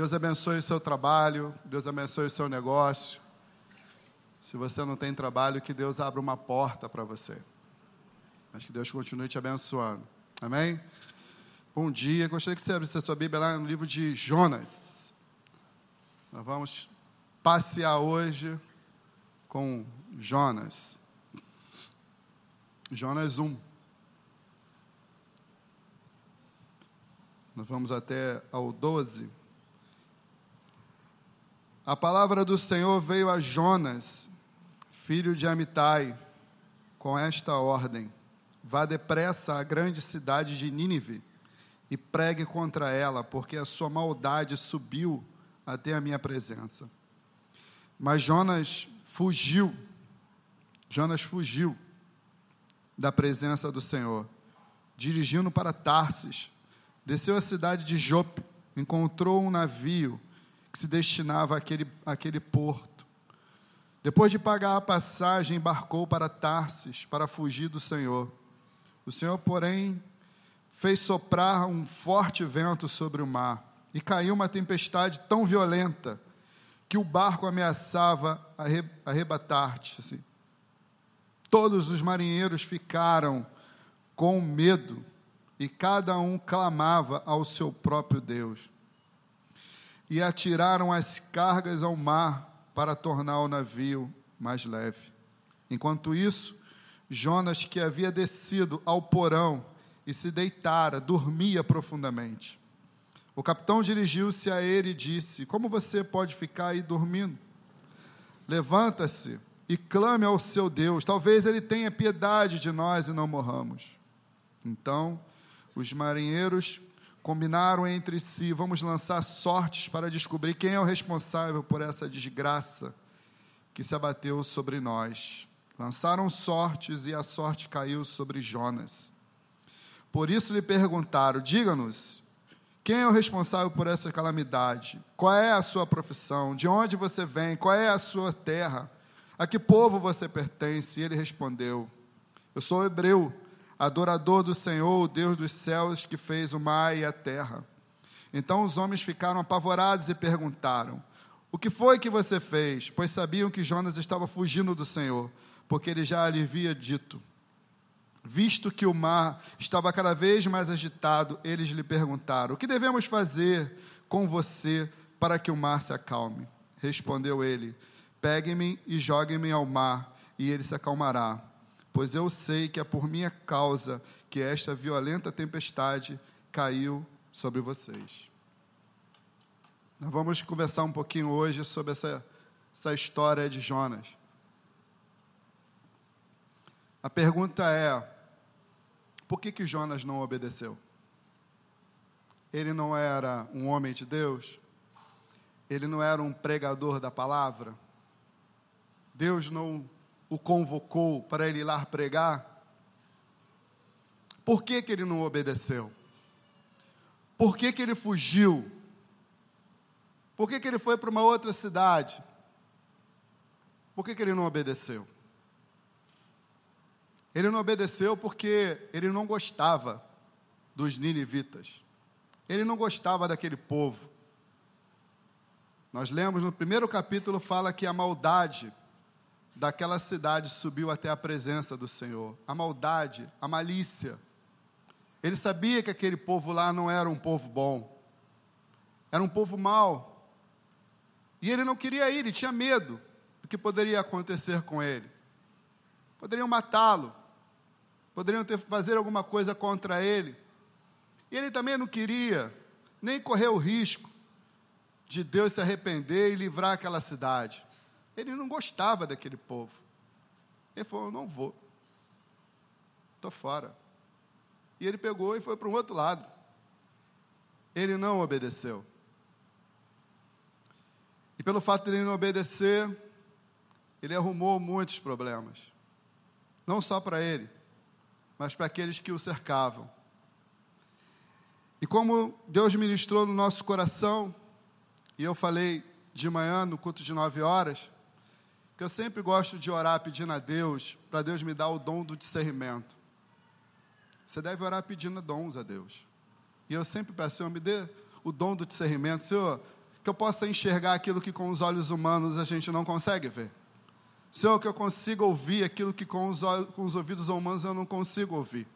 Deus abençoe o seu trabalho, Deus abençoe o seu negócio. Se você não tem trabalho, que Deus abra uma porta para você. Mas que Deus continue te abençoando. Amém? Bom dia. Gostaria que você abrisse a sua Bíblia lá no livro de Jonas. Nós vamos passear hoje com Jonas. Jonas 1. Nós vamos até ao 12. A palavra do Senhor veio a Jonas, filho de Amitai, com esta ordem: Vá depressa à grande cidade de Nínive e pregue contra ela, porque a sua maldade subiu até a minha presença. Mas Jonas fugiu, Jonas fugiu da presença do Senhor, dirigindo para Tarsis, desceu à cidade de Jope, encontrou um navio que se destinava àquele, àquele porto. Depois de pagar a passagem, embarcou para Tarsis para fugir do Senhor. O Senhor, porém, fez soprar um forte vento sobre o mar e caiu uma tempestade tão violenta que o barco ameaçava arrebatar-se. Todos os marinheiros ficaram com medo e cada um clamava ao seu próprio Deus. E atiraram as cargas ao mar para tornar o navio mais leve. Enquanto isso, Jonas, que havia descido ao porão e se deitara, dormia profundamente. O capitão dirigiu-se a ele e disse: Como você pode ficar aí dormindo? Levanta-se e clame ao seu Deus, talvez ele tenha piedade de nós e não morramos. Então, os marinheiros combinaram entre si: vamos lançar sortes para descobrir quem é o responsável por essa desgraça que se abateu sobre nós. Lançaram sortes e a sorte caiu sobre Jonas. Por isso lhe perguntaram: diga-nos, quem é o responsável por essa calamidade? Qual é a sua profissão? De onde você vem? Qual é a sua terra? A que povo você pertence? E ele respondeu: Eu sou hebreu, adorador do Senhor, o Deus dos céus, que fez o mar e a terra. Então os homens ficaram apavorados e perguntaram: O que foi que você fez? Pois sabiam que Jonas estava fugindo do Senhor, porque ele já lhe havia dito. Visto que o mar estava cada vez mais agitado, eles lhe perguntaram: O que devemos fazer com você para que o mar se acalme? Respondeu ele: Peguem-me e joguem-me ao mar, e ele se acalmará. Pois eu sei que é por minha causa que esta violenta tempestade caiu sobre vocês. Nós vamos conversar um pouquinho hoje sobre essa, essa história de Jonas. A pergunta é: por que, que Jonas não obedeceu? Ele não era um homem de Deus? Ele não era um pregador da palavra? Deus não o convocou para ele ir lá pregar? Por que, que ele não obedeceu? Por que, que ele fugiu? Por que, que ele foi para uma outra cidade? Por que, que ele não obedeceu? Ele não obedeceu porque ele não gostava dos ninivitas. Ele não gostava daquele povo. Nós lemos no primeiro capítulo fala que a maldade daquela cidade subiu até a presença do Senhor. A maldade, a malícia. Ele sabia que aquele povo lá não era um povo bom, era um povo mau. E ele não queria ir, ele tinha medo do que poderia acontecer com ele. Poderiam matá-lo, poderiam ter fazer alguma coisa contra ele. E ele também não queria nem correr o risco de Deus se arrepender e livrar aquela cidade. Ele não gostava daquele povo. Ele falou: Eu não vou. Estou fora. E ele pegou e foi para um outro lado. Ele não obedeceu. E pelo fato de ele não obedecer, ele arrumou muitos problemas. Não só para ele, mas para aqueles que o cercavam. E como Deus ministrou no nosso coração, e eu falei de manhã no culto de nove horas, que eu sempre gosto de orar pedindo a Deus, para Deus me dar o dom do discernimento. Você deve orar pedindo dons a Deus. E eu sempre peço, Senhor, me dê o dom do discernimento. Senhor, que eu possa enxergar aquilo que com os olhos humanos a gente não consegue ver. Senhor, que eu consiga ouvir aquilo que com os, com os ouvidos humanos eu não consigo ouvir.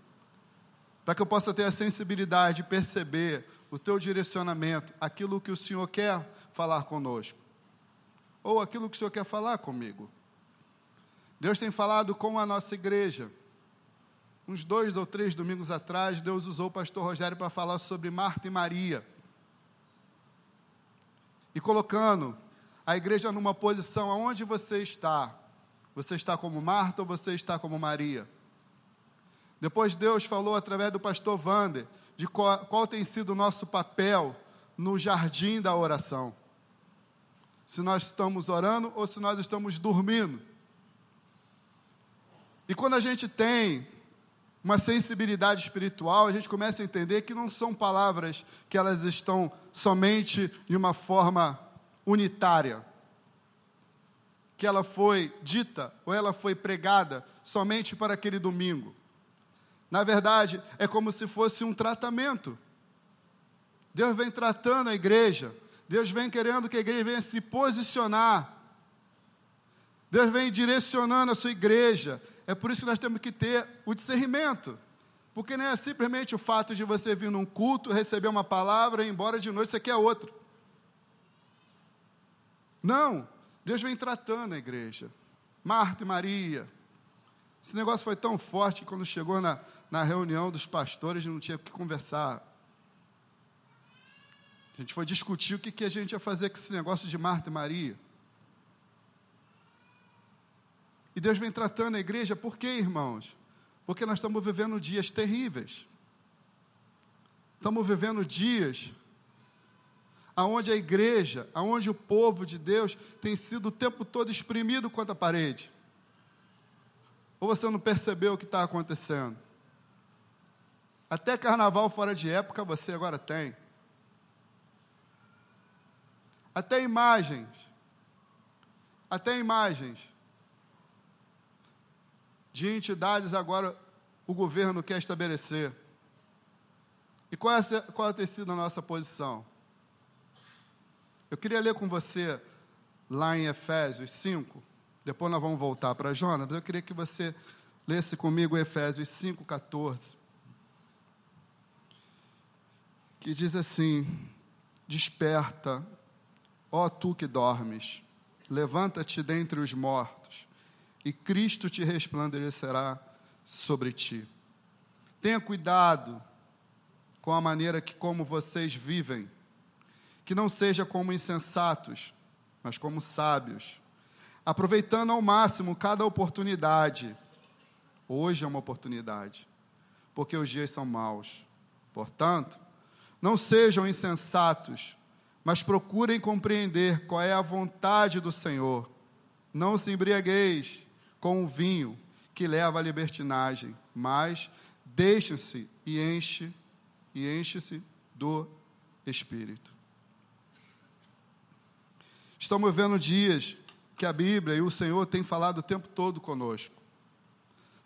Para que eu possa ter a sensibilidade de perceber o teu direcionamento, aquilo que o Senhor quer falar conosco, ou aquilo que o Senhor quer falar comigo. Deus tem falado com a nossa igreja. Uns dois ou três domingos atrás, Deus usou o pastor Rogério para falar sobre Marta e Maria. E colocando a igreja numa posição aonde você está. Você está como Marta ou você está como Maria? Depois Deus falou através do pastor Vander de qual, qual tem sido o nosso papel no jardim da oração. Se nós estamos orando ou se nós estamos dormindo. E quando a gente tem uma sensibilidade espiritual, a gente começa a entender que não são palavras que elas estão somente de uma forma unitária que ela foi dita ou ela foi pregada somente para aquele domingo. Na verdade, é como se fosse um tratamento. Deus vem tratando a igreja, Deus vem querendo que a igreja venha se posicionar. Deus vem direcionando a sua igreja. É por isso que nós temos que ter o discernimento. Porque não é simplesmente o fato de você vir num culto, receber uma palavra e ir embora de noite, você quer outro. Não, Deus vem tratando a igreja. Marta e Maria. Esse negócio foi tão forte que quando chegou na, na reunião dos pastores não tinha o que conversar. A gente foi discutir o que, que a gente ia fazer com esse negócio de Marta e Maria. E Deus vem tratando a igreja, por quê, irmãos? Porque nós estamos vivendo dias terríveis. Estamos vivendo dias aonde a igreja, aonde o povo de Deus tem sido o tempo todo exprimido contra a parede. Ou você não percebeu o que está acontecendo? Até carnaval fora de época você agora tem. Até imagens. Até imagens de entidades agora o governo quer estabelecer. E qual, é, qual tem sido a nossa posição? Eu queria ler com você lá em Efésios 5, depois nós vamos voltar para Jonas, eu queria que você lesse comigo Efésios 5, 14. Que diz assim: Desperta, ó tu que dormes, levanta-te dentre os mortos, e Cristo te resplandecerá sobre ti. Tenha cuidado com a maneira que como vocês vivem que não seja como insensatos, mas como sábios, aproveitando ao máximo cada oportunidade. Hoje é uma oportunidade, porque os dias são maus. Portanto, não sejam insensatos, mas procurem compreender qual é a vontade do Senhor. Não se embriagueis com o vinho que leva à libertinagem, mas deixem-se e enche e enche-se do Espírito. Estamos vivendo dias que a Bíblia e o Senhor têm falado o tempo todo conosco.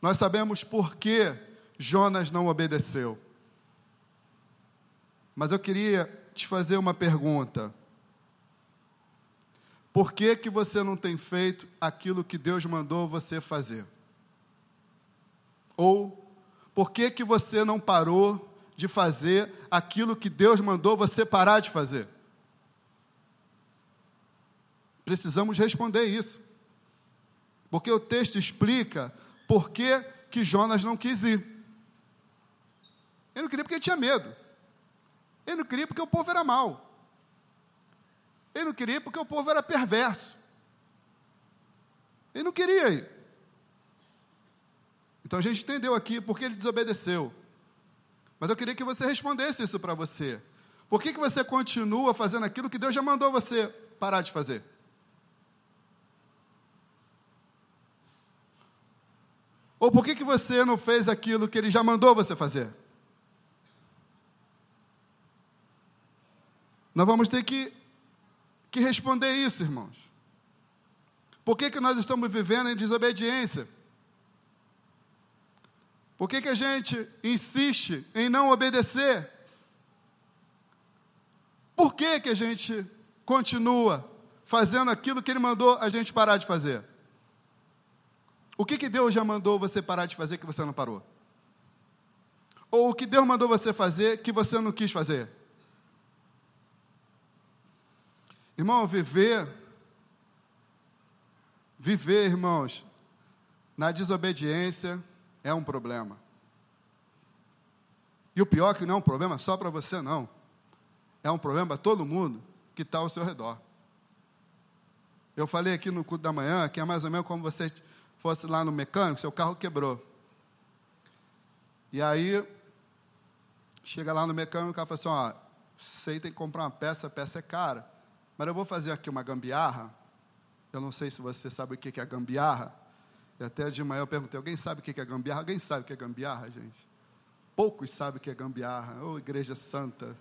Nós sabemos por que Jonas não obedeceu. Mas eu queria te fazer uma pergunta. Por que, que você não tem feito aquilo que Deus mandou você fazer? Ou por que, que você não parou de fazer aquilo que Deus mandou você parar de fazer? Precisamos responder isso. Porque o texto explica por que, que Jonas não quis ir. Ele não queria porque ele tinha medo. Ele não queria porque o povo era mau. Ele não queria porque o povo era perverso. Ele não queria ir. Então a gente entendeu aqui porque ele desobedeceu. Mas eu queria que você respondesse isso para você. Por que, que você continua fazendo aquilo que Deus já mandou você parar de fazer? Ou por que, que você não fez aquilo que ele já mandou você fazer? Nós vamos ter que, que responder isso, irmãos. Por que, que nós estamos vivendo em desobediência? Por que, que a gente insiste em não obedecer? Por que, que a gente continua fazendo aquilo que Ele mandou a gente parar de fazer? O que, que Deus já mandou você parar de fazer que você não parou? Ou o que Deus mandou você fazer que você não quis fazer? Irmão, viver, viver, irmãos, na desobediência é um problema. E o pior é que não é um problema só para você, não. É um problema para todo mundo que está ao seu redor. Eu falei aqui no culto da manhã que é mais ou menos como você fosse lá no mecânico, seu carro quebrou. E aí, chega lá no mecânico, o cara fala assim, ó, você tem que comprar uma peça, a peça é cara. Mas eu vou fazer aqui uma gambiarra. Eu não sei se você sabe o que é gambiarra. E até de manhã eu perguntei: alguém sabe o que é gambiarra? Alguém sabe o que é gambiarra, gente? Poucos sabem o que é gambiarra. Ô, oh, igreja santa.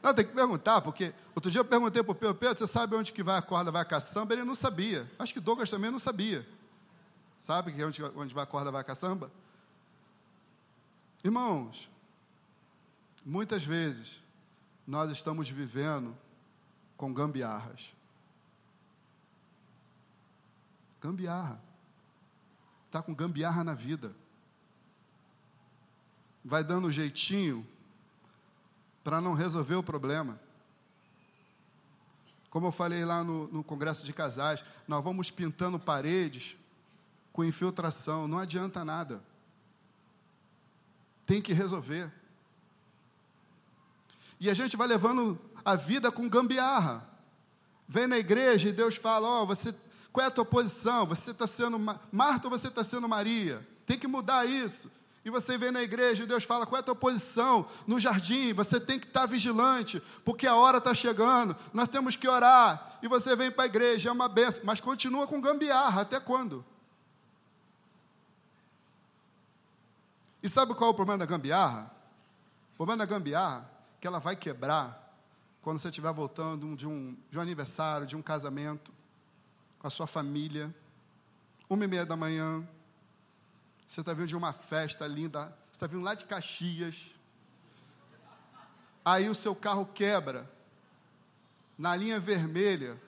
Não, tem que perguntar, porque outro dia eu perguntei para o Pedro, Pedro, você sabe onde que vai a corda, vai a caçamba? Ele não sabia. Acho que Douglas também não sabia. Sabe que onde, onde vai a corda, vai a caçamba? Irmãos, muitas vezes nós estamos vivendo com gambiarras. Gambiarra. Está com gambiarra na vida. Vai dando um jeitinho para não resolver o problema. Como eu falei lá no, no congresso de casais, nós vamos pintando paredes com infiltração, não adianta nada. Tem que resolver. E a gente vai levando a vida com gambiarra. Vem na igreja e Deus fala: Ó, oh, você, qual é a tua posição? Você está sendo Marta ou você está sendo Maria? Tem que mudar isso. E você vem na igreja e Deus fala: qual é a tua posição no jardim? Você tem que estar tá vigilante, porque a hora está chegando, nós temos que orar. E você vem para a igreja, é uma benção, mas continua com gambiarra, até quando? E sabe qual é o problema da gambiarra? O problema da gambiarra que ela vai quebrar quando você estiver voltando de um, de um aniversário, de um casamento, com a sua família, uma e meia da manhã, você está vindo de uma festa linda, você está vindo lá de Caxias, aí o seu carro quebra, na linha vermelha,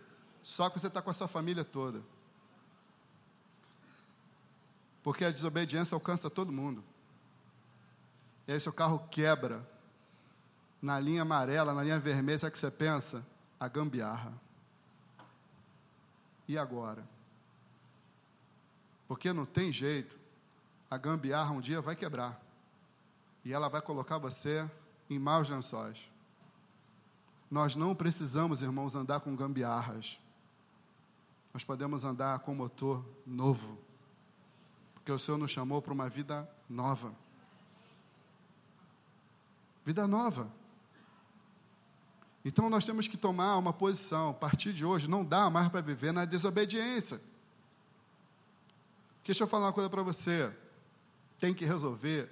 só que você está com a sua família toda. Porque a desobediência alcança todo mundo. E aí seu carro quebra, na linha amarela, na linha vermelha, sabe o que você pensa? A gambiarra. E agora? Porque não tem jeito, a gambiarra um dia vai quebrar. E ela vai colocar você em maus lençóis. Nós não precisamos, irmãos, andar com gambiarras. Nós podemos andar com motor novo. Porque o Senhor nos chamou para uma vida nova. Vida nova. Então nós temos que tomar uma posição. A partir de hoje, não dá mais para viver na desobediência. Deixa eu falar uma coisa para você. Tem que resolver,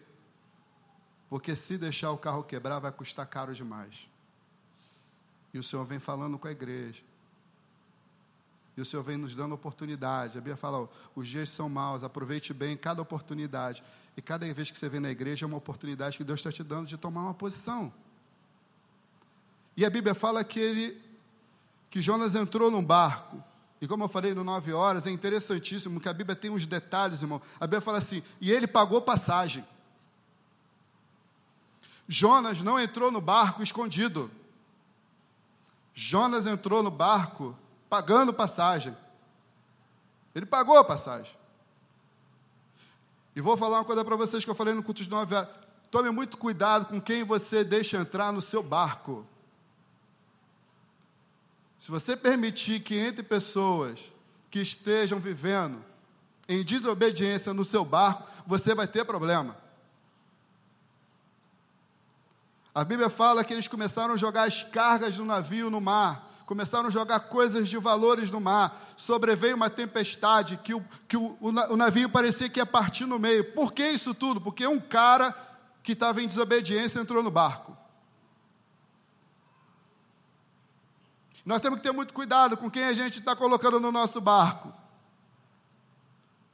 porque se deixar o carro quebrar, vai custar caro demais. E o Senhor vem falando com a igreja. E o Senhor vem nos dando oportunidade. A Bíblia fala: os dias são maus, aproveite bem cada oportunidade. E cada vez que você vem na igreja é uma oportunidade que Deus está te dando de tomar uma posição. E a Bíblia fala que ele, que Jonas entrou num barco. E como eu falei no nove horas, é interessantíssimo que a Bíblia tem uns detalhes, irmão. A Bíblia fala assim: e ele pagou passagem. Jonas não entrou no barco escondido. Jonas entrou no barco pagando passagem. Ele pagou a passagem. E vou falar uma coisa para vocês que eu falei no culto de nove horas. Tome muito cuidado com quem você deixa entrar no seu barco. Se você permitir que entre pessoas que estejam vivendo em desobediência no seu barco, você vai ter problema. A Bíblia fala que eles começaram a jogar as cargas do navio no mar, começaram a jogar coisas de valores no mar. Sobreveio uma tempestade que o, que o, o navio parecia que ia partir no meio. Por que isso tudo? Porque um cara que estava em desobediência entrou no barco. Nós temos que ter muito cuidado com quem a gente está colocando no nosso barco.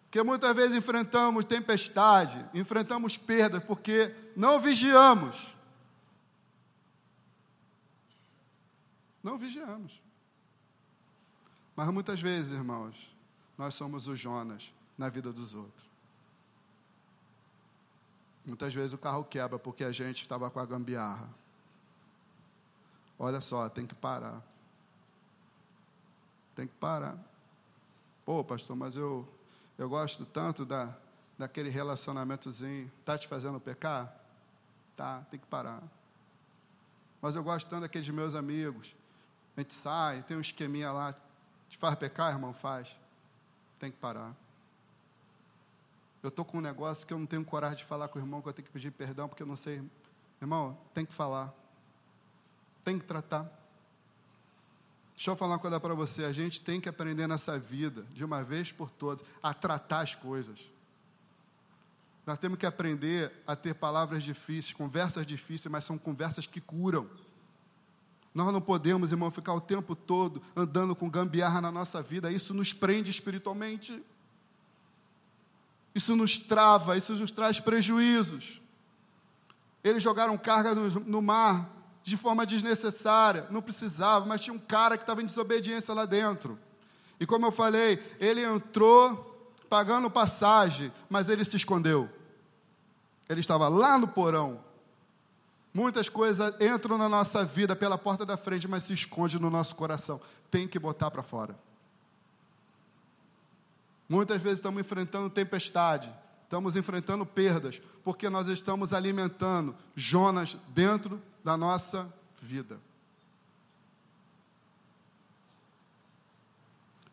Porque muitas vezes enfrentamos tempestade, enfrentamos perdas, porque não vigiamos. Não vigiamos. Mas muitas vezes, irmãos, nós somos o Jonas na vida dos outros. Muitas vezes o carro quebra porque a gente estava com a gambiarra. Olha só, tem que parar. Tem que parar. Pô, pastor, mas eu, eu gosto tanto da, daquele relacionamentozinho. Está te fazendo pecar? Tá, tem que parar. Mas eu gosto tanto daqueles meus amigos. A gente sai, tem um esqueminha lá. Te faz pecar, irmão? Faz. Tem que parar. Eu estou com um negócio que eu não tenho coragem de falar com o irmão, que eu tenho que pedir perdão, porque eu não sei. Irmão, tem que falar. Tem que tratar. Deixa eu falar uma coisa para você. A gente tem que aprender nessa vida, de uma vez por todas, a tratar as coisas. Nós temos que aprender a ter palavras difíceis, conversas difíceis, mas são conversas que curam. Nós não podemos, irmão, ficar o tempo todo andando com gambiarra na nossa vida. Isso nos prende espiritualmente. Isso nos trava, isso nos traz prejuízos. Eles jogaram carga no, no mar de forma desnecessária, não precisava, mas tinha um cara que estava em desobediência lá dentro. E como eu falei, ele entrou pagando passagem, mas ele se escondeu. Ele estava lá no porão. Muitas coisas entram na nossa vida pela porta da frente, mas se esconde no nosso coração. Tem que botar para fora. Muitas vezes estamos enfrentando tempestade, estamos enfrentando perdas, porque nós estamos alimentando Jonas dentro da nossa vida.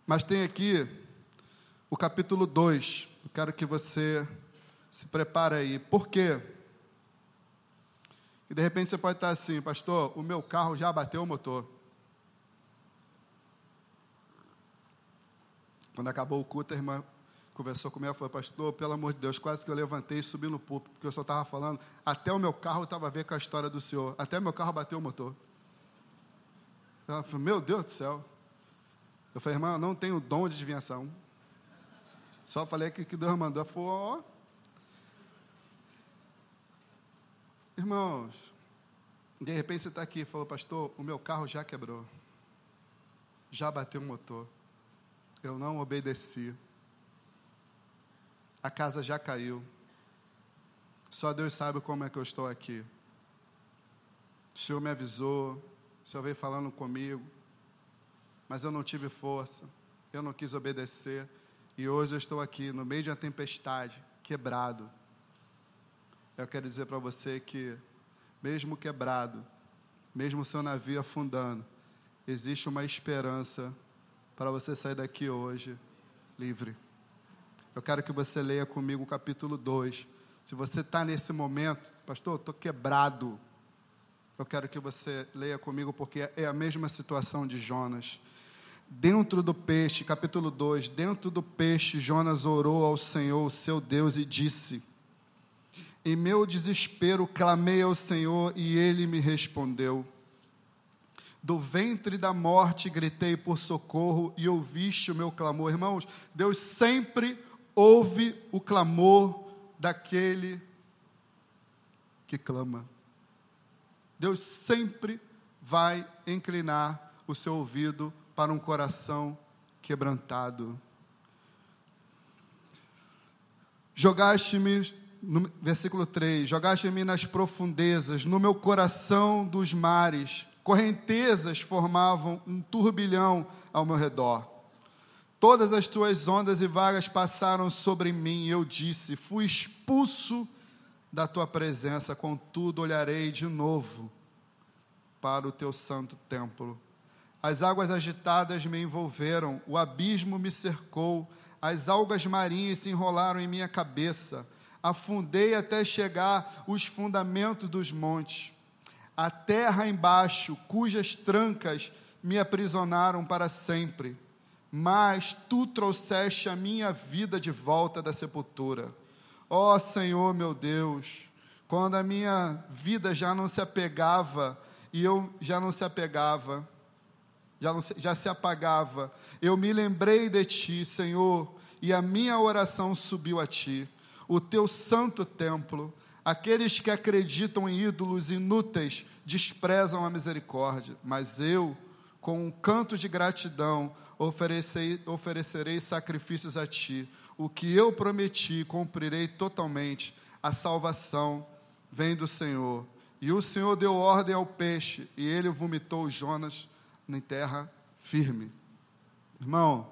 Mas tem aqui o capítulo 2. Eu quero que você se prepare aí. Por quê? E de repente você pode estar assim, pastor, o meu carro já bateu o motor. Quando acabou o culto, a irmã conversou comigo falou, pastor, pelo amor de Deus, quase que eu levantei e subi no púlpito, porque eu só estava falando, até o meu carro estava a ver com a história do senhor, até meu carro bateu o motor. Ela falou, meu Deus do céu. Eu falei, irmã, eu não tenho dom de adivinhação. Só falei que, que Deus mandou. Falou, ó. Irmãos, de repente você está aqui e falou, pastor, o meu carro já quebrou. Já bateu o motor. Eu não obedeci. A casa já caiu. Só Deus sabe como é que eu estou aqui. O Senhor me avisou, o Senhor veio falando comigo, mas eu não tive força, eu não quis obedecer. E hoje eu estou aqui no meio de uma tempestade, quebrado. Eu quero dizer para você que, mesmo quebrado, mesmo seu navio afundando, existe uma esperança para você sair daqui hoje livre. Eu quero que você leia comigo o capítulo 2. Se você está nesse momento, pastor, estou quebrado. Eu quero que você leia comigo, porque é a mesma situação de Jonas. Dentro do peixe, capítulo 2, dentro do peixe, Jonas orou ao Senhor, seu Deus, e disse: Em meu desespero clamei ao Senhor e ele me respondeu. Do ventre da morte gritei por socorro e ouviste o meu clamor. Irmãos, Deus sempre ouve o clamor daquele que clama. Deus sempre vai inclinar o seu ouvido para um coração quebrantado. Jogaste-me, no versículo 3: Jogaste-me nas profundezas, no meu coração dos mares, correntezas formavam um turbilhão ao meu redor. Todas as tuas ondas e vagas passaram sobre mim, e eu disse: Fui expulso da tua presença, contudo olharei de novo para o teu santo templo. As águas agitadas me envolveram, o abismo me cercou, as algas marinhas se enrolaram em minha cabeça. Afundei até chegar os fundamentos dos montes. A terra embaixo, cujas trancas me aprisionaram para sempre. Mas tu trouxeste a minha vida de volta da sepultura. Ó oh, Senhor meu Deus, quando a minha vida já não se apegava e eu já não se apegava, já, se, já se apagava. Eu me lembrei de ti, Senhor, e a minha oração subiu a ti, o teu santo templo. Aqueles que acreditam em ídolos inúteis desprezam a misericórdia, mas eu com um canto de gratidão, oferecerei, oferecerei sacrifícios a ti. O que eu prometi, cumprirei totalmente. A salvação vem do Senhor. E o Senhor deu ordem ao peixe, e ele vomitou Jonas em terra firme. Irmão,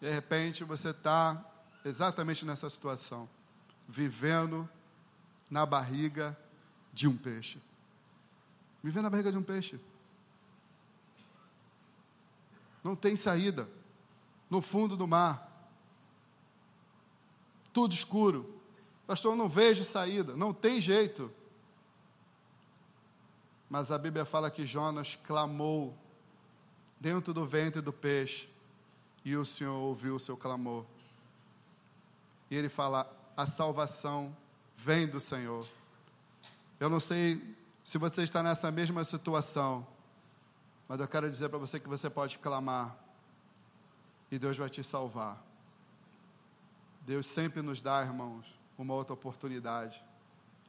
de repente você está exatamente nessa situação, vivendo na barriga de um peixe. Vivendo na barriga de um peixe. Não tem saída. No fundo do mar. Tudo escuro. Pastor, eu não vejo saída. Não tem jeito. Mas a Bíblia fala que Jonas clamou dentro do ventre do peixe. E o Senhor ouviu o seu clamor. E ele fala: a salvação vem do Senhor. Eu não sei se você está nessa mesma situação, mas eu quero dizer para você que você pode clamar e Deus vai te salvar. Deus sempre nos dá, irmãos, uma outra oportunidade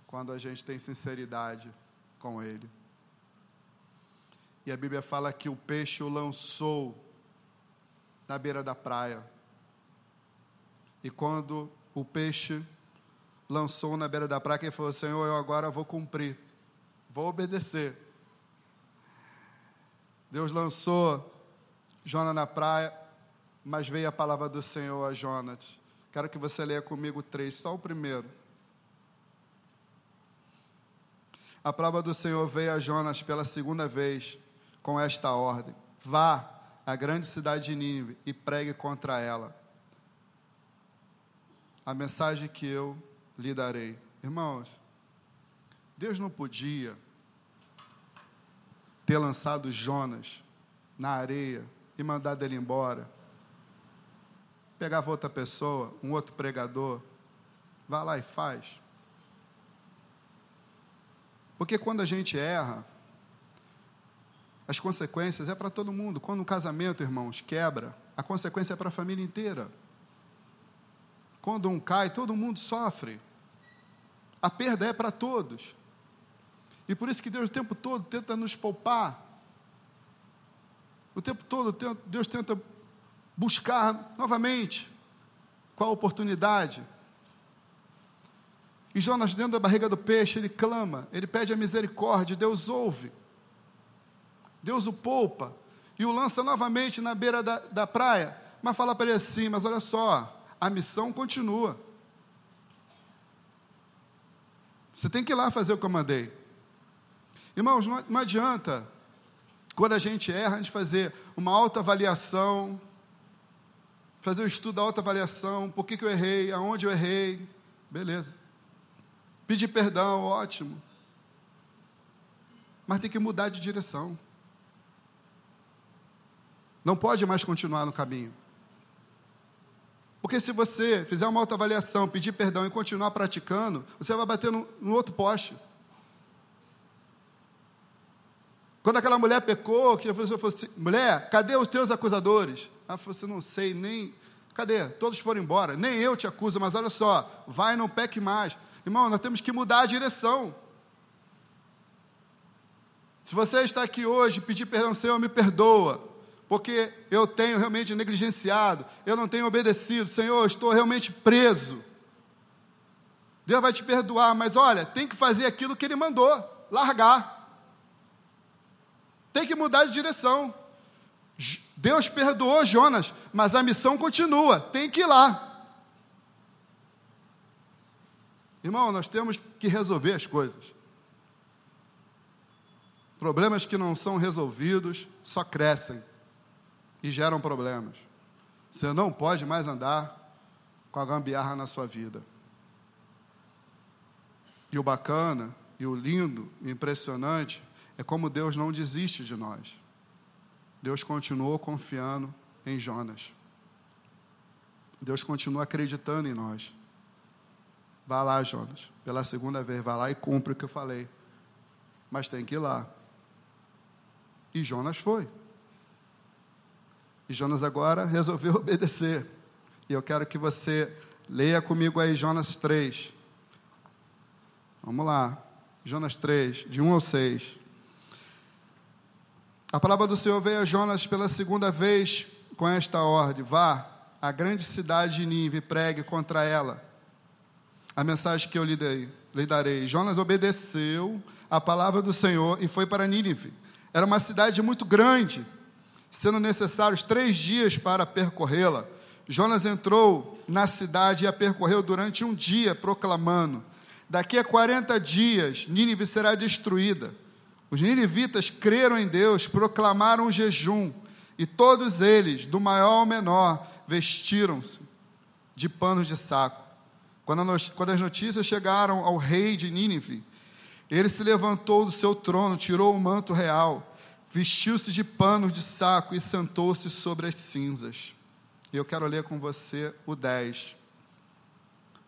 quando a gente tem sinceridade com Ele. E a Bíblia fala que o peixe o lançou na beira da praia. E quando o peixe lançou na beira da praia, ele falou: Senhor, eu agora vou cumprir, vou obedecer. Deus lançou Jonas na praia, mas veio a palavra do Senhor a Jonas. Quero que você leia comigo três, só o primeiro. A palavra do Senhor veio a Jonas pela segunda vez com esta ordem: Vá à grande cidade de Nínive e pregue contra ela. A mensagem que eu lhe darei. Irmãos, Deus não podia ter lançado Jonas na areia e mandado ele embora. Pegava outra pessoa, um outro pregador, vá lá e faz. Porque quando a gente erra, as consequências é para todo mundo. Quando um casamento, irmãos, quebra, a consequência é para a família inteira. Quando um cai, todo mundo sofre. A perda é para todos. E por isso que Deus o tempo todo tenta nos poupar. O tempo todo Deus tenta buscar novamente qual a oportunidade. E Jonas, dentro da barriga do peixe, ele clama, ele pede a misericórdia, Deus ouve. Deus o poupa e o lança novamente na beira da, da praia. Mas fala para ele assim: Mas olha só, a missão continua. Você tem que ir lá fazer o que eu mandei. Irmãos, não, não adianta, quando a gente erra, a gente fazer uma autoavaliação, fazer o um estudo da autoavaliação, por que, que eu errei, aonde eu errei, beleza. Pedir perdão, ótimo. Mas tem que mudar de direção. Não pode mais continuar no caminho. Porque se você fizer uma autoavaliação, pedir perdão e continuar praticando, você vai bater no, no outro poste. Quando aquela mulher pecou, que pessoa falou assim, mulher, cadê os teus acusadores? Ela falou assim, não sei, nem. Cadê? Todos foram embora. Nem eu te acuso, mas olha só, vai, não peque mais. Irmão, nós temos que mudar a direção. Se você está aqui hoje, pedir perdão, Senhor, me perdoa, porque eu tenho realmente negligenciado, eu não tenho obedecido, Senhor, estou realmente preso. Deus vai te perdoar, mas olha, tem que fazer aquilo que Ele mandou, largar. Tem que mudar de direção. Deus perdoou Jonas, mas a missão continua, tem que ir lá. Irmão, nós temos que resolver as coisas. Problemas que não são resolvidos só crescem e geram problemas. Você não pode mais andar com a gambiarra na sua vida. E o bacana, e o lindo, e impressionante é como Deus não desiste de nós. Deus continuou confiando em Jonas. Deus continua acreditando em nós. Vá lá, Jonas, pela segunda vez, vá lá e cumpre o que eu falei. Mas tem que ir lá. E Jonas foi. E Jonas agora resolveu obedecer. E eu quero que você leia comigo aí Jonas 3. Vamos lá. Jonas 3, de 1 ao 6. A palavra do Senhor veio a Jonas pela segunda vez com esta ordem: Vá à grande cidade de Nínive e pregue contra ela. A mensagem que eu lhe, dei, lhe darei. Jonas obedeceu a palavra do Senhor e foi para Nínive. Era uma cidade muito grande, sendo necessários três dias para percorrê-la. Jonas entrou na cidade e a percorreu durante um dia, proclamando: Daqui a 40 dias, Nínive será destruída. Os ninivitas creram em Deus, proclamaram jejum, e todos eles, do maior ao menor, vestiram-se de panos de saco. Quando as notícias chegaram ao rei de Nínive, ele se levantou do seu trono, tirou o manto real, vestiu-se de pano de saco e sentou-se sobre as cinzas. Eu quero ler com você o 10.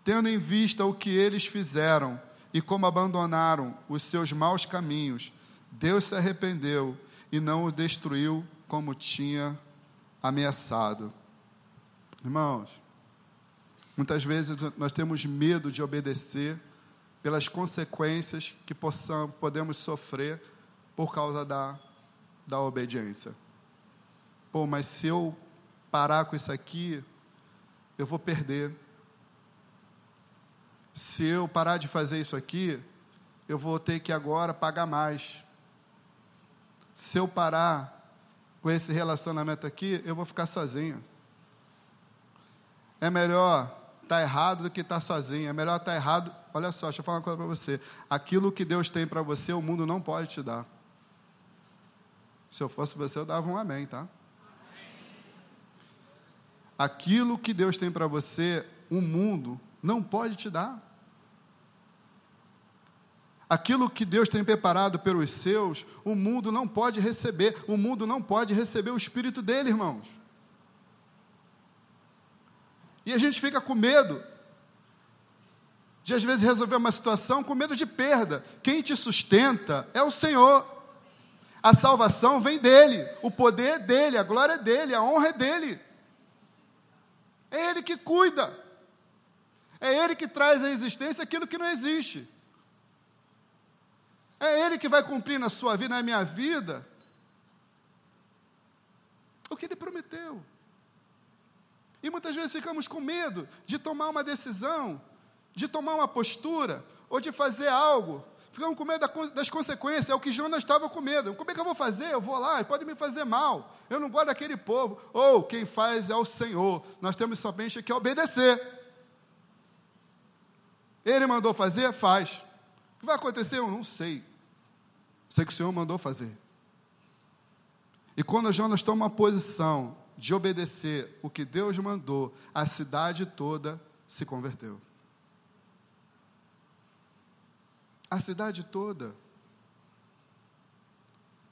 Tendo em vista o que eles fizeram e como abandonaram os seus maus caminhos, Deus se arrependeu e não os destruiu como tinha ameaçado. Irmãos, muitas vezes nós temos medo de obedecer pelas consequências que possamos, podemos sofrer por causa da, da obediência. Pô, mas se eu parar com isso aqui, eu vou perder. Se eu parar de fazer isso aqui, eu vou ter que agora pagar mais. Se eu parar com esse relacionamento aqui, eu vou ficar sozinho. É melhor estar tá errado do que estar tá sozinho. É melhor estar tá errado. Olha só, deixa eu falar uma coisa para você. Aquilo que Deus tem para você, o mundo não pode te dar. Se eu fosse você, eu dava um amém, tá? Aquilo que Deus tem para você, o mundo não pode te dar. Aquilo que Deus tem preparado pelos seus, o mundo não pode receber. O mundo não pode receber o Espírito dele, irmãos. E a gente fica com medo de às vezes resolver uma situação com medo de perda. Quem te sustenta é o Senhor. A salvação vem dele, o poder é dele, a glória é dele, a honra é dele. É ele que cuida. É ele que traz à existência aquilo que não existe. É ele que vai cumprir na sua vida, na minha vida, o que ele prometeu. E muitas vezes ficamos com medo de tomar uma decisão, de tomar uma postura, ou de fazer algo. Ficamos com medo das consequências, é o que Jonas estava com medo. Como é que eu vou fazer? Eu vou lá, pode me fazer mal. Eu não gosto daquele povo. Ou quem faz é o Senhor. Nós temos somente que obedecer. Ele mandou fazer? Faz. Que vai acontecer? Eu não sei. Sei que o Senhor mandou fazer. E quando Jonas toma uma posição de obedecer o que Deus mandou, a cidade toda se converteu. A cidade toda.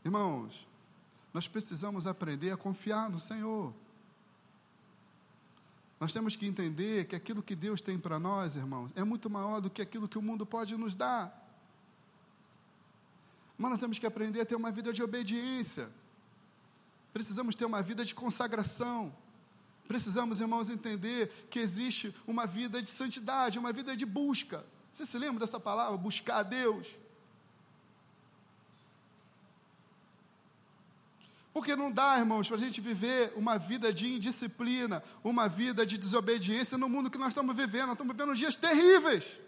Irmãos, nós precisamos aprender a confiar no Senhor. Nós temos que entender que aquilo que Deus tem para nós, irmãos, é muito maior do que aquilo que o mundo pode nos dar. Mas nós temos que aprender a ter uma vida de obediência. Precisamos ter uma vida de consagração. Precisamos, irmãos, entender que existe uma vida de santidade, uma vida de busca. Você se lembra dessa palavra? Buscar a Deus. Porque não dá, irmãos, para a gente viver uma vida de indisciplina, uma vida de desobediência no mundo que nós estamos vivendo. Nós estamos vivendo dias terríveis.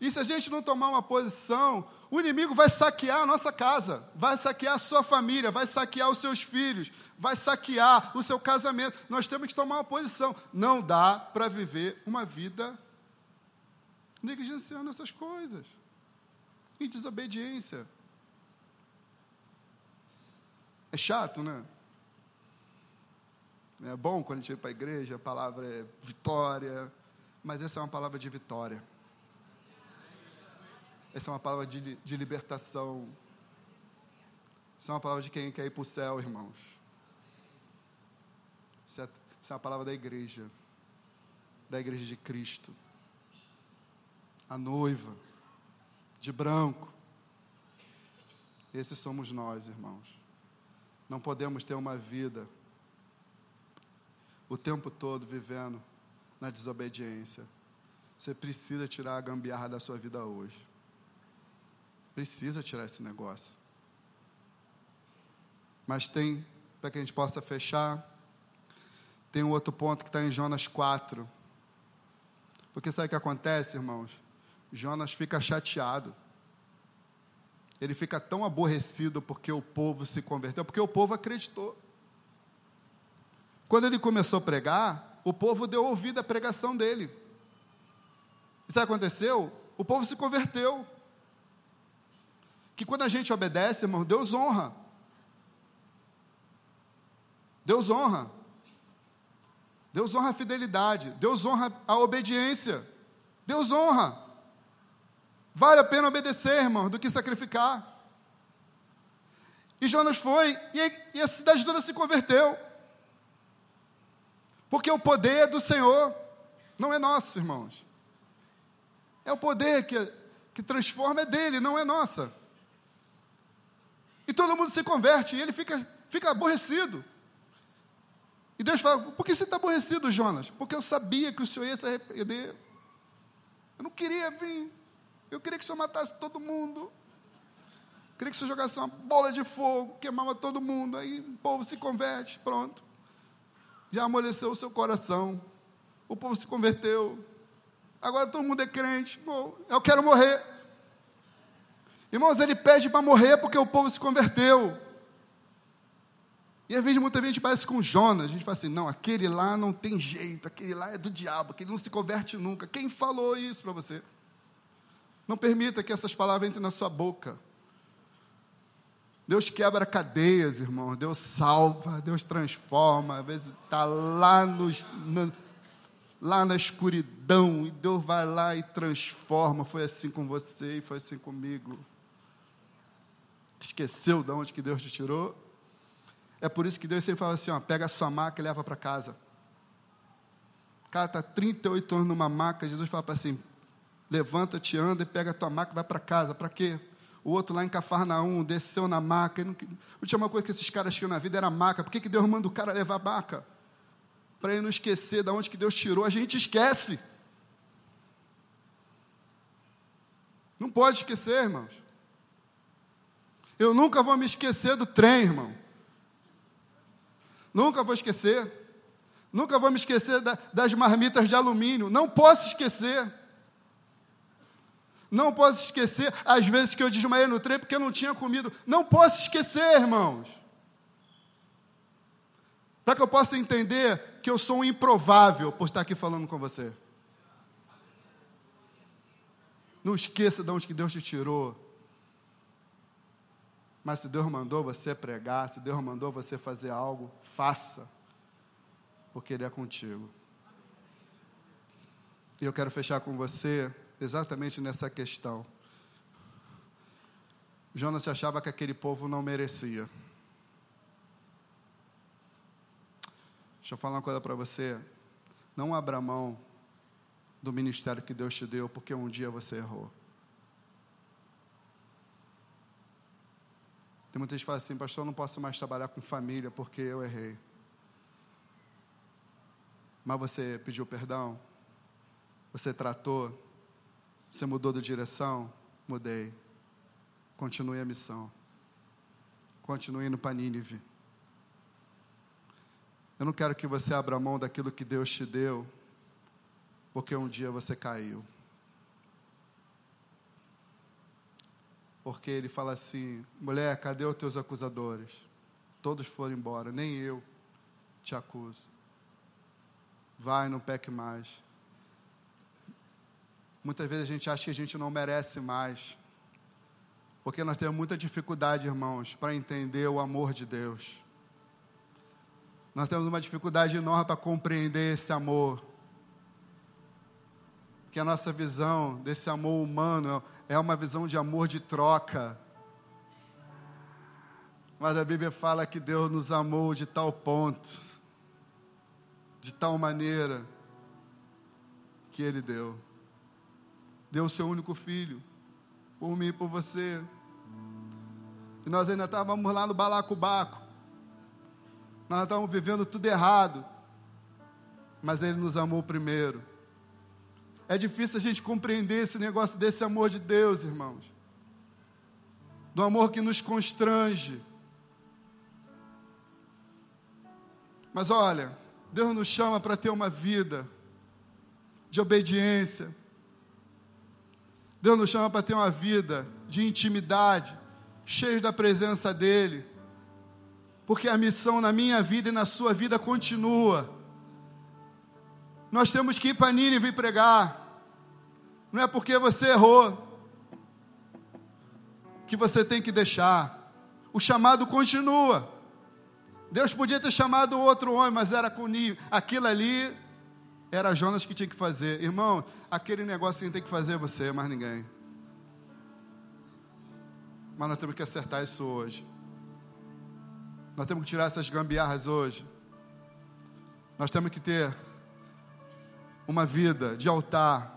E se a gente não tomar uma posição, o inimigo vai saquear a nossa casa, vai saquear a sua família, vai saquear os seus filhos, vai saquear o seu casamento. Nós temos que tomar uma posição. Não dá para viver uma vida negligenciando essas coisas, em desobediência. É chato, né? É bom quando a gente vai para a igreja, a palavra é vitória, mas essa é uma palavra de vitória. Essa é uma palavra de, de libertação. Essa é uma palavra de quem quer ir para o céu, irmãos. Essa é, essa é uma palavra da igreja, da igreja de Cristo. A noiva, de branco. Esses somos nós, irmãos. Não podemos ter uma vida o tempo todo vivendo na desobediência. Você precisa tirar a gambiarra da sua vida hoje. Precisa tirar esse negócio. Mas tem, para que a gente possa fechar, tem um outro ponto que está em Jonas 4. Porque sabe o que acontece, irmãos? Jonas fica chateado. Ele fica tão aborrecido porque o povo se converteu, porque o povo acreditou. Quando ele começou a pregar, o povo deu ouvido à pregação dele. E sabe o que aconteceu? O povo se converteu. Que quando a gente obedece, irmão, Deus honra. Deus honra. Deus honra a fidelidade. Deus honra a obediência. Deus honra. Vale a pena obedecer, irmão, do que sacrificar. E Jonas foi, e, e a cidade toda se converteu. Porque o poder do Senhor, não é nosso, irmãos. É o poder que, que transforma, é dele, não é nossa. E todo mundo se converte, e ele fica, fica aborrecido. E Deus fala: Por que você está aborrecido, Jonas? Porque eu sabia que o Senhor ia se arrepender. Eu não queria vir. Eu queria que o Senhor matasse todo mundo. Eu queria que o Senhor jogasse uma bola de fogo, queimava todo mundo. Aí o povo se converte, pronto já amoleceu o seu coração. O povo se converteu. Agora todo mundo é crente. Bom, eu quero morrer. Irmãos, ele pede para morrer porque o povo se converteu. E às vezes muita gente parece com Jonas. A gente fala assim: não, aquele lá não tem jeito, aquele lá é do diabo, aquele não se converte nunca. Quem falou isso para você? Não permita que essas palavras entrem na sua boca. Deus quebra cadeias, irmão. Deus salva, Deus transforma. Às vezes está lá, lá na escuridão e Deus vai lá e transforma. Foi assim com você e foi assim comigo. Esqueceu de onde que Deus te tirou? É por isso que Deus sempre fala assim: ó, pega a sua maca e leva para casa. O cara está 38 anos numa maca, Jesus fala para assim: levanta-te, anda e pega a tua maca e vai para casa. Para quê? o outro lá em Cafarnaum desceu na maca. A última coisa que esses caras tinham na vida era maca. Por que, que Deus manda o cara levar a maca? Para ele não esquecer de onde que Deus tirou. A gente esquece. Não pode esquecer, irmãos. Eu nunca vou me esquecer do trem, irmão. Nunca vou esquecer. Nunca vou me esquecer da, das marmitas de alumínio. Não posso esquecer. Não posso esquecer as vezes que eu desmaiei no trem porque eu não tinha comido. Não posso esquecer, irmãos. Para que eu possa entender que eu sou um improvável por estar aqui falando com você. Não esqueça de onde que Deus te tirou. Mas se Deus mandou você pregar, se Deus mandou você fazer algo, faça. Porque Ele é contigo. E eu quero fechar com você exatamente nessa questão. Jonas achava que aquele povo não merecia. Deixa eu falar uma coisa para você. Não abra mão do ministério que Deus te deu, porque um dia você errou. Tem muita gente que fala assim, pastor, eu não posso mais trabalhar com família porque eu errei. Mas você pediu perdão? Você tratou? Você mudou de direção? Mudei. Continue a missão. Continue indo para Nínive. Eu não quero que você abra mão daquilo que Deus te deu, porque um dia você caiu. Porque ele fala assim: mulher, cadê os teus acusadores? Todos foram embora, nem eu te acuso. Vai, não peque mais. Muitas vezes a gente acha que a gente não merece mais. Porque nós temos muita dificuldade, irmãos, para entender o amor de Deus. Nós temos uma dificuldade enorme para compreender esse amor. Que a nossa visão desse amor humano é uma visão de amor de troca. Mas a Bíblia fala que Deus nos amou de tal ponto, de tal maneira, que Ele deu deu o seu único filho, por mim e por você. E nós ainda estávamos lá no balacobaco. Nós estávamos vivendo tudo errado. Mas Ele nos amou primeiro. É difícil a gente compreender esse negócio desse amor de Deus, irmãos. do amor que nos constrange. Mas olha, Deus nos chama para ter uma vida de obediência. Deus nos chama para ter uma vida de intimidade, cheio da presença dEle. Porque a missão na minha vida e na sua vida continua. Nós temos que ir para Nínive pregar. Não é porque você errou que você tem que deixar. O chamado continua. Deus podia ter chamado outro homem, mas era com Nínive. Aquilo ali era Jonas que tinha que fazer. Irmão, aquele negócio que tem que fazer é você, mais ninguém. Mas nós temos que acertar isso hoje. Nós temos que tirar essas gambiarras hoje. Nós temos que ter uma vida de altar,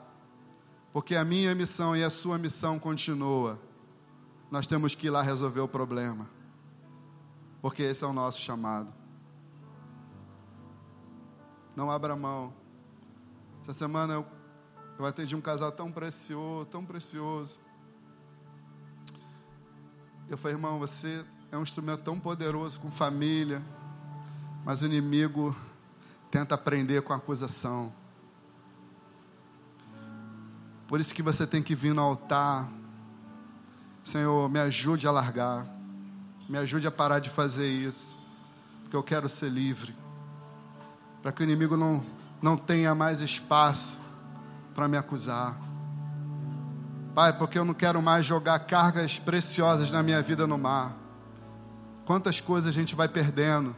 porque a minha missão e a sua missão continua. Nós temos que ir lá resolver o problema, porque esse é o nosso chamado. Não abra mão. Essa semana eu, eu atendi um casal tão precioso, tão precioso. Eu falei, irmão, você é um instrumento tão poderoso com família, mas o inimigo tenta aprender com acusação. Por isso que você tem que vir no altar. Senhor, me ajude a largar. Me ajude a parar de fazer isso. Porque eu quero ser livre. Para que o inimigo não, não tenha mais espaço para me acusar. Pai, porque eu não quero mais jogar cargas preciosas na minha vida no mar. Quantas coisas a gente vai perdendo,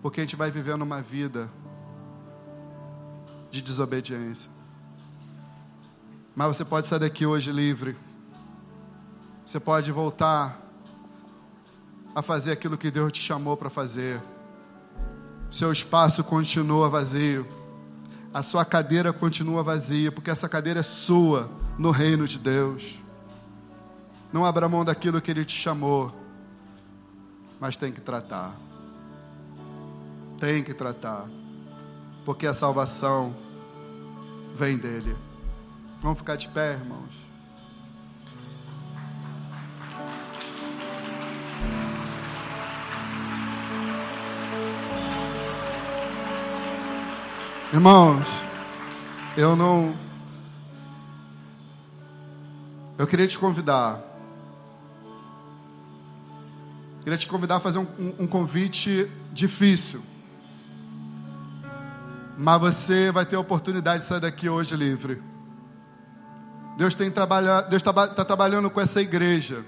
porque a gente vai vivendo uma vida de desobediência. Mas você pode sair daqui hoje livre. Você pode voltar a fazer aquilo que Deus te chamou para fazer. Seu espaço continua vazio. A sua cadeira continua vazia, porque essa cadeira é sua no reino de Deus. Não abra mão daquilo que Ele te chamou, mas tem que tratar. Tem que tratar, porque a salvação vem dEle. Vamos ficar de pé, irmãos. Irmãos, eu não. Eu queria te convidar. Queria te convidar a fazer um, um, um convite difícil. Mas você vai ter a oportunidade de sair daqui hoje livre. Deus tem trabalhado, Deus está tá trabalhando com essa igreja.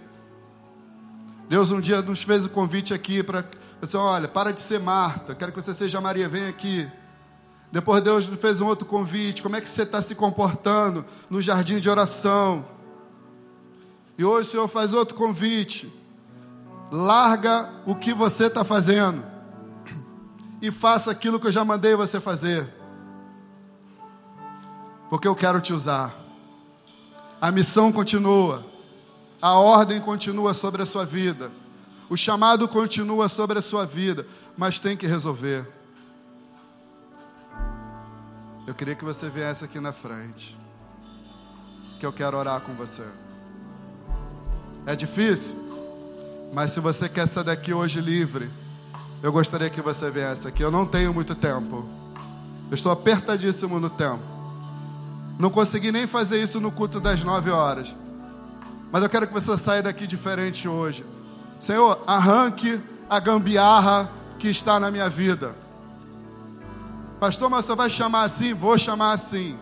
Deus um dia nos fez o convite aqui para você, olha, para de ser Marta, quero que você seja Maria, vem aqui. Depois Deus nos fez um outro convite, como é que você está se comportando no jardim de oração? E hoje o Senhor faz outro convite. Larga o que você está fazendo e faça aquilo que eu já mandei você fazer, porque eu quero te usar. A missão continua, a ordem continua sobre a sua vida, o chamado continua sobre a sua vida, mas tem que resolver. Eu queria que você viesse aqui na frente, que eu quero orar com você. É difícil, mas se você quer sair daqui hoje livre, eu gostaria que você viesse aqui. Eu não tenho muito tempo, eu estou apertadíssimo no tempo. Não consegui nem fazer isso no culto das nove horas. Mas eu quero que você saia daqui diferente hoje. Senhor, arranque a gambiarra que está na minha vida. Pastor, mas você vai chamar assim? Vou chamar assim.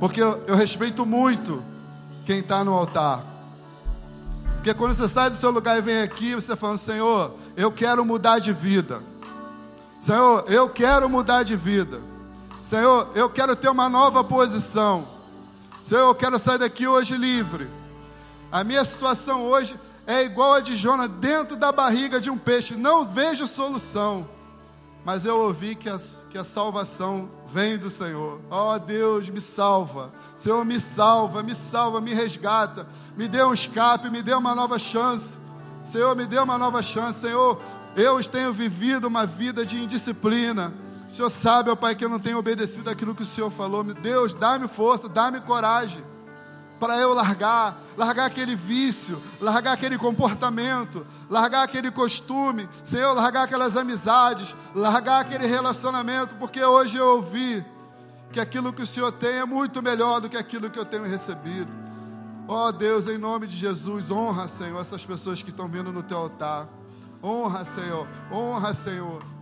Porque eu, eu respeito muito quem está no altar. Porque quando você sai do seu lugar e vem aqui, você está falando, Senhor, eu quero mudar de vida. Senhor, eu quero mudar de vida. Senhor, eu quero ter uma nova posição. Senhor, eu quero sair daqui hoje livre. A minha situação hoje é igual a de Jonas dentro da barriga de um peixe. Não vejo solução. Mas eu ouvi que a, que a salvação vem do Senhor. Oh, Deus, me salva. Senhor, me salva, me salva, me resgata. Me dê um escape, me dê uma nova chance. Senhor, me dê uma nova chance. Senhor, eu tenho vivido uma vida de indisciplina o Senhor sabe, ó Pai, que eu não tenho obedecido aquilo que o Senhor falou. Deus, dá-me força, dá-me coragem. para eu largar, largar aquele vício, largar aquele comportamento, largar aquele costume, Senhor, largar aquelas amizades, largar aquele relacionamento, porque hoje eu ouvi que aquilo que o Senhor tem é muito melhor do que aquilo que eu tenho recebido. Ó oh, Deus, em nome de Jesus, honra, Senhor, essas pessoas que estão vindo no teu altar. Honra, Senhor, honra, Senhor.